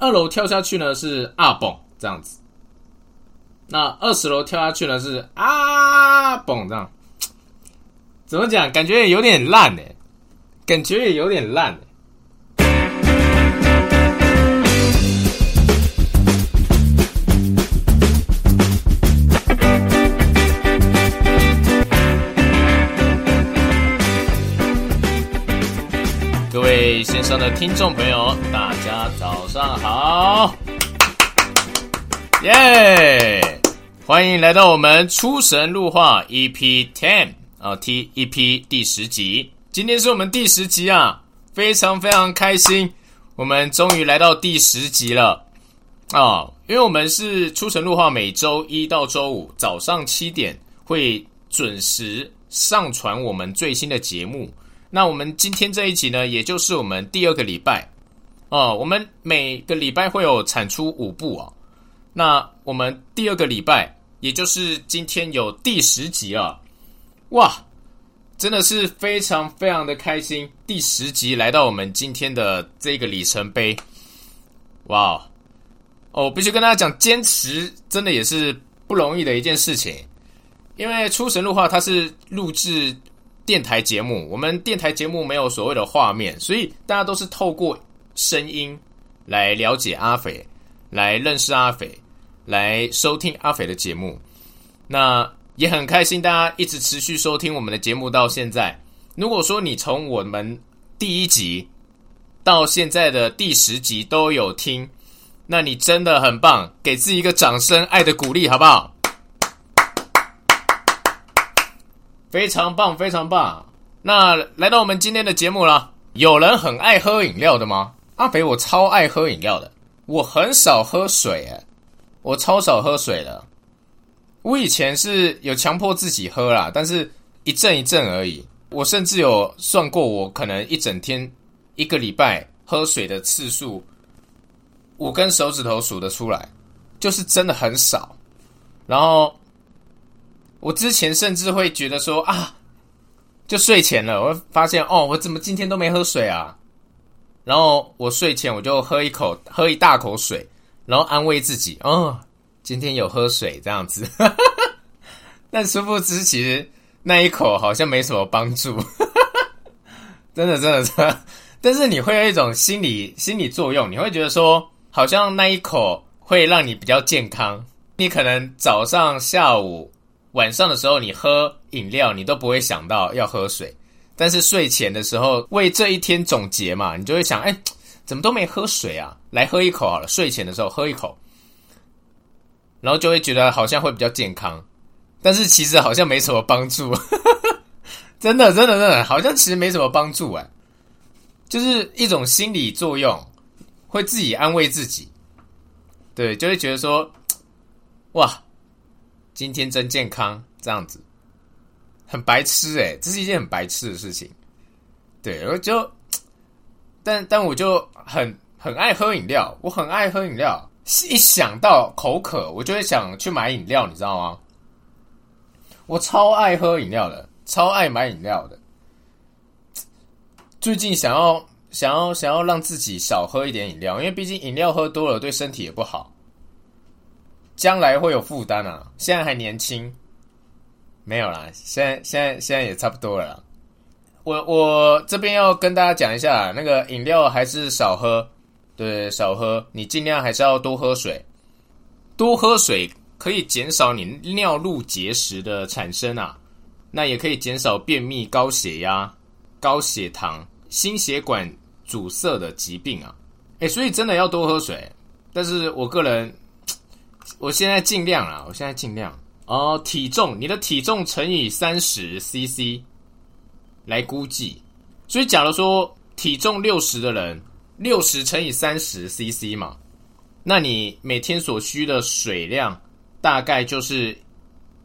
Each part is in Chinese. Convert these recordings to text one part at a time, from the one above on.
二楼跳下去呢是啊蹦这样子，那二十楼跳下去呢是啊蹦这样，怎么讲？感觉也有点烂哎，感觉也有点烂。位线上的听众朋友，大家早上好，耶！欢迎来到我们出神入化 EP Ten 啊，T EP 第十集。今天是我们第十集啊，非常非常开心，我们终于来到第十集了啊！因为我们是出神入化，每周一到周五早上七点会准时上传我们最新的节目。那我们今天这一集呢，也就是我们第二个礼拜哦。我们每个礼拜会有产出五部哦。那我们第二个礼拜，也就是今天有第十集了，哇，真的是非常非常的开心。第十集来到我们今天的这个里程碑，哇哦！我必须跟大家讲，坚持真的也是不容易的一件事情，因为出神入化它是录制。电台节目，我们电台节目没有所谓的画面，所以大家都是透过声音来了解阿肥，来认识阿肥，来收听阿肥的节目。那也很开心，大家一直持续收听我们的节目到现在。如果说你从我们第一集到现在的第十集都有听，那你真的很棒，给自己一个掌声，爱的鼓励，好不好？非常棒，非常棒。那来到我们今天的节目了。有人很爱喝饮料的吗？阿肥，我超爱喝饮料的。我很少喝水，诶，我超少喝水的。我以前是有强迫自己喝啦，但是一阵一阵而已。我甚至有算过，我可能一整天、一个礼拜喝水的次数，五根手指头数得出来，就是真的很少。然后。我之前甚至会觉得说啊，就睡前了，我发现哦，我怎么今天都没喝水啊？然后我睡前我就喝一口，喝一大口水，然后安慰自己，哦，今天有喝水这样子。但殊不知，其实那一口好像没什么帮助。真的，真的，真的。但是你会有一种心理心理作用，你会觉得说，好像那一口会让你比较健康。你可能早上、下午。晚上的时候，你喝饮料，你都不会想到要喝水。但是睡前的时候，为这一天总结嘛，你就会想：哎，怎么都没喝水啊？来喝一口好了。睡前的时候喝一口，然后就会觉得好像会比较健康。但是其实好像没什么帮助，真的，真的，真的，好像其实没什么帮助哎，就是一种心理作用，会自己安慰自己，对，就会觉得说，哇。今天真健康，这样子很白痴诶，这是一件很白痴的事情。对，我就，但但我就很很爱喝饮料，我很爱喝饮料，一想到口渴，我就会想去买饮料，你知道吗？我超爱喝饮料的，超爱买饮料的。最近想要想要想要让自己少喝一点饮料，因为毕竟饮料喝多了对身体也不好。将来会有负担啊！现在还年轻，没有啦。现在现在现在也差不多了。我我这边要跟大家讲一下，那个饮料还是少喝，对，少喝。你尽量还是要多喝水，多喝水可以减少你尿路结石的产生啊。那也可以减少便秘、高血压、高血糖、心血管阻塞的疾病啊。哎，所以真的要多喝水。但是我个人。我现在尽量啊，我现在尽量哦。体重，你的体重乘以三十 CC 来估计。所以，假如说体重六十的人，六十乘以三十 CC 嘛，那你每天所需的水量大概就是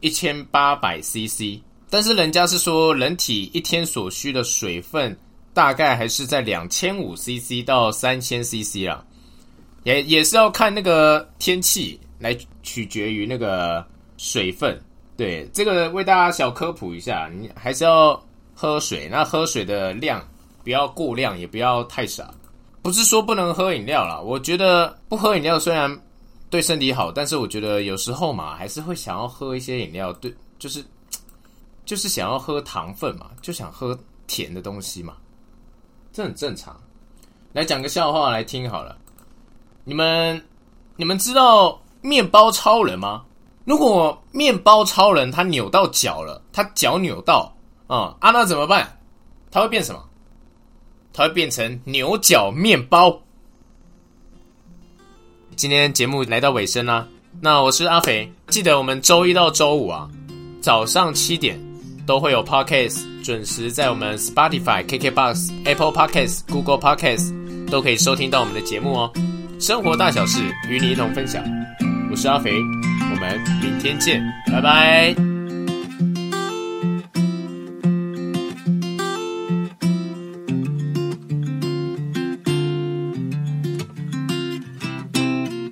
一千八百 CC。但是人家是说，人体一天所需的水分大概还是在两千五 CC 到三千 CC 啊，也也是要看那个天气。来取决于那个水分，对这个为大家小科普一下，你还是要喝水。那喝水的量不要过量，也不要太少。不是说不能喝饮料啦，我觉得不喝饮料虽然对身体好，但是我觉得有时候嘛，还是会想要喝一些饮料，对，就是就是想要喝糖分嘛，就想喝甜的东西嘛，这很正常。来讲个笑话来听好了，你们你们知道面包超人吗？如果面包超人他扭到脚了，他脚扭到啊啊，那怎么办？他会变什么？他会变成牛角面包。今天节目来到尾声啦，那我是阿肥，记得我们周一到周五啊，早上七点都会有 podcast 准时在我们 Spotify、KKBox、Apple Podcast、Google Podcast 都可以收听到我们的节目哦。生活大小事与你一同分享，我是阿肥，我们明天见，拜拜。